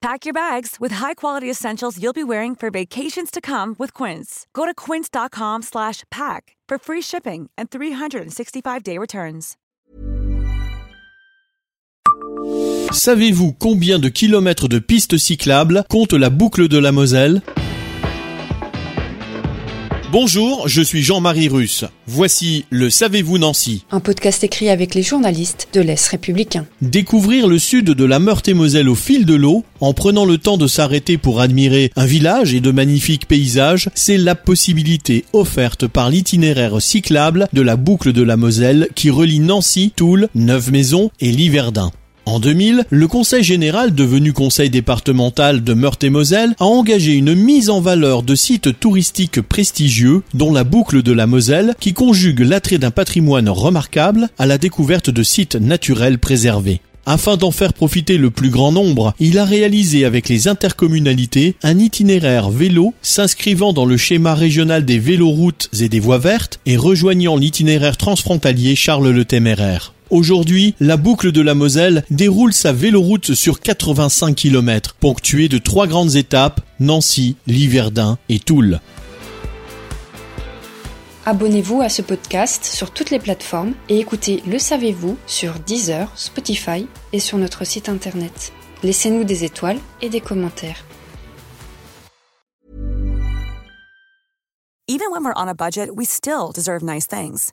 Pack your bags with high-quality essentials you'll be wearing for vacations to come with Quince. Go to quince.com/pack for free shipping and 365-day returns. Savez-vous combien de kilomètres de pistes cyclables compte la boucle de la Moselle? Bonjour, je suis Jean-Marie Russe. Voici le Savez-vous Nancy Un podcast écrit avec les journalistes de l'Est républicain. Découvrir le sud de la Meurthe-et-Moselle au fil de l'eau, en prenant le temps de s'arrêter pour admirer un village et de magnifiques paysages, c'est la possibilité offerte par l'itinéraire cyclable de la boucle de la Moselle qui relie Nancy, Toul, Neuve-Maisons et Liverdun. En 2000, le Conseil général, devenu Conseil départemental de Meurthe-et-Moselle, a engagé une mise en valeur de sites touristiques prestigieux, dont la boucle de la Moselle, qui conjugue l'attrait d'un patrimoine remarquable à la découverte de sites naturels préservés. Afin d'en faire profiter le plus grand nombre, il a réalisé avec les intercommunalités un itinéraire vélo s'inscrivant dans le schéma régional des véloroutes et des voies vertes et rejoignant l'itinéraire transfrontalier Charles le Téméraire. Aujourd'hui, la boucle de la Moselle déroule sa véloroute sur 85 km, ponctuée de trois grandes étapes, Nancy, Liverdun et Toul. Abonnez-vous à ce podcast sur toutes les plateformes et écoutez Le Savez-vous sur Deezer, Spotify et sur notre site internet. Laissez-nous des étoiles et des commentaires. Even when we're on a budget, we still deserve nice things.